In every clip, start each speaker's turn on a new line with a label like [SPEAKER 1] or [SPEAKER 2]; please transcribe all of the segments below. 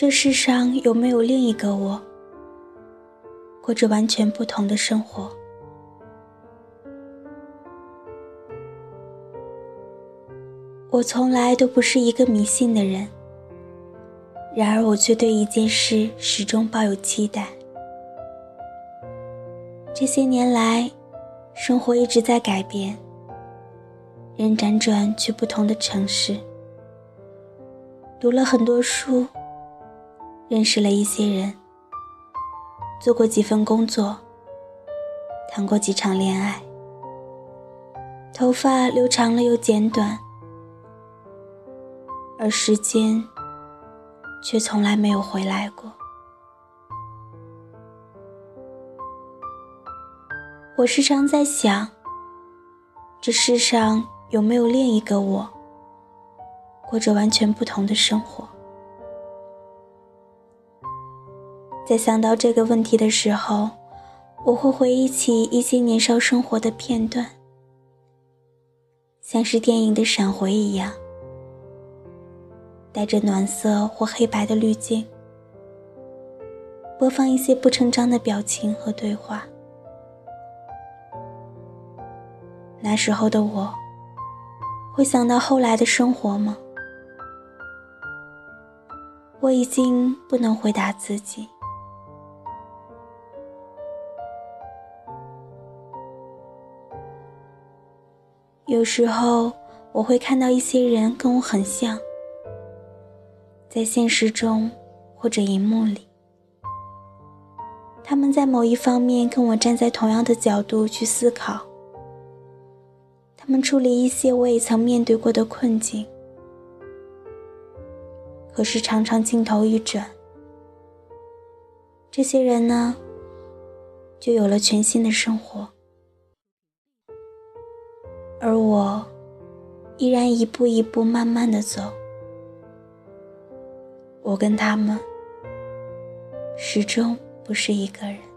[SPEAKER 1] 这世上有没有另一个我，过着完全不同的生活？我从来都不是一个迷信的人，然而我却对一件事始终抱有期待。这些年来，生活一直在改变，人辗转去不同的城市，读了很多书，认识了一些人，做过几份工作，谈过几场恋爱，头发留长了又剪短。而时间，却从来没有回来过。我时常在想，这世上有没有另一个我，过着完全不同的生活？在想到这个问题的时候，我会回忆起一些年少生活的片段，像是电影的闪回一样。带着暖色或黑白的滤镜，播放一些不成章的表情和对话。那时候的我，会想到后来的生活吗？我已经不能回答自己。有时候，我会看到一些人跟我很像。在现实中，或者荧幕里，他们在某一方面跟我站在同样的角度去思考。他们处理一些我也曾面对过的困境，可是常常镜头一转，这些人呢，就有了全新的生活，而我依然一步一步慢慢的走。我跟他们始终不是一个人。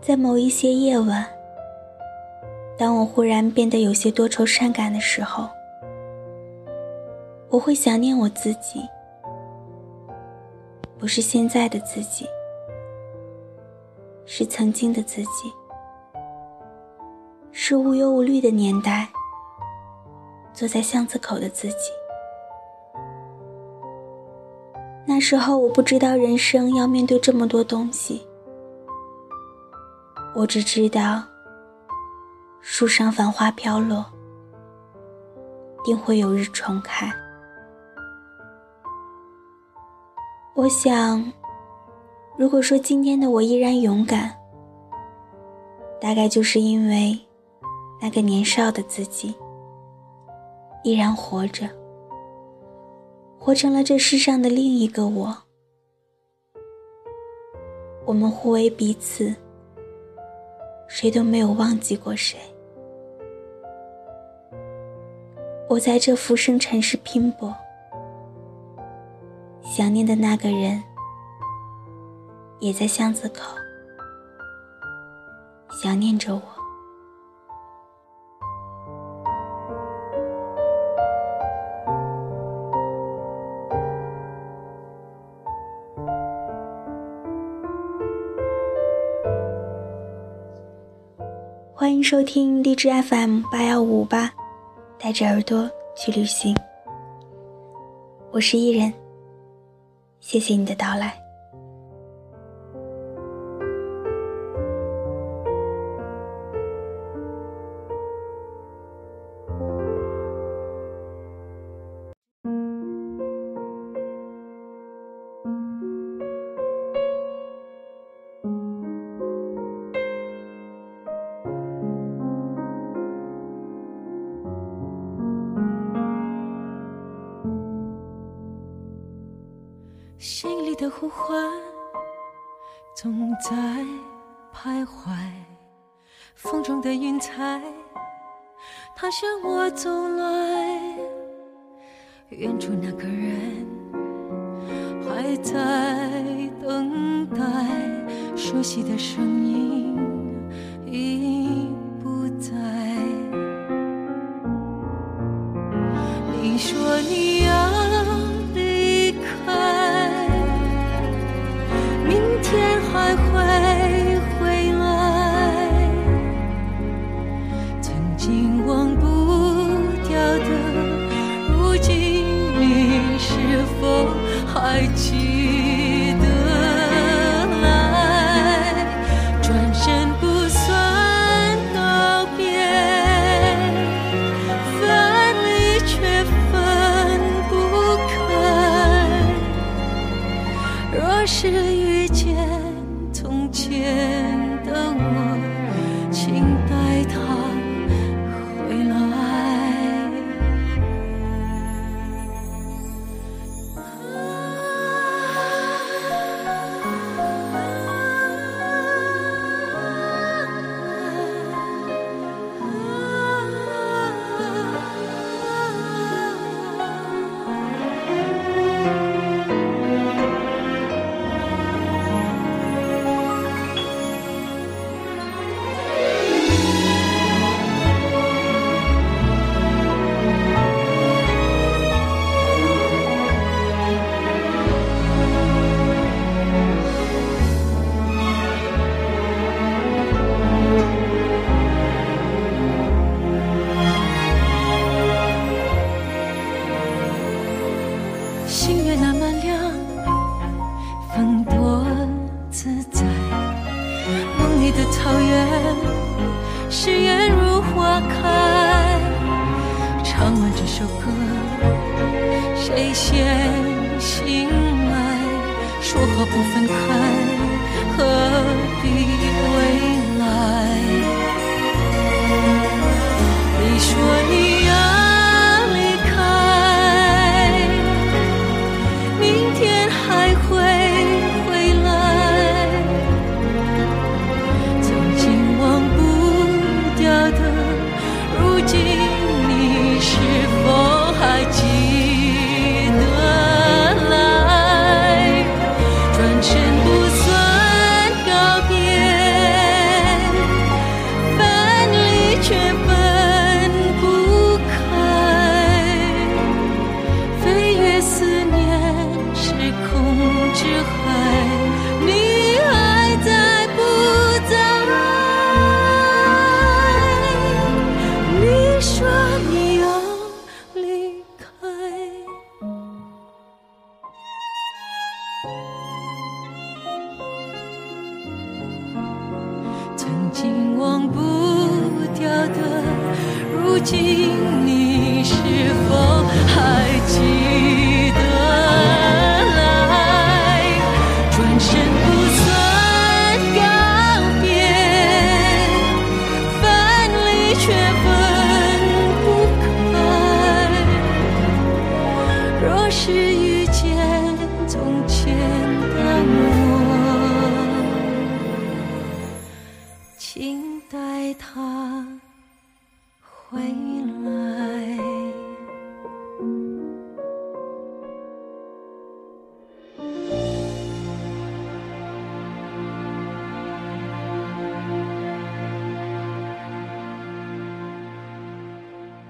[SPEAKER 1] 在某一些夜晚，当我忽然变得有些多愁善感的时候。我会想念我自己，不是现在的自己，是曾经的自己，是无忧无虑的年代，坐在巷子口的自己。那时候我不知道人生要面对这么多东西，我只知道树上繁花飘落，定会有日重开。我想，如果说今天的我依然勇敢，大概就是因为那个年少的自己依然活着，活成了这世上的另一个我。我们互为彼此，谁都没有忘记过谁。我在这浮生尘世拼搏。想念的那个人，也在巷子口想念着我。欢迎收听荔枝 FM 八幺五八，带着耳朵去旅行。我是伊人。谢谢你的到来。
[SPEAKER 2] 心里的呼唤总在徘徊，风中的云彩它向我走来，远处那个人还在等待，熟悉的声音已不在。你说你爱情。之海，你还在不在？你说你要离开。曾经忘不掉的，如今你是否还回忆。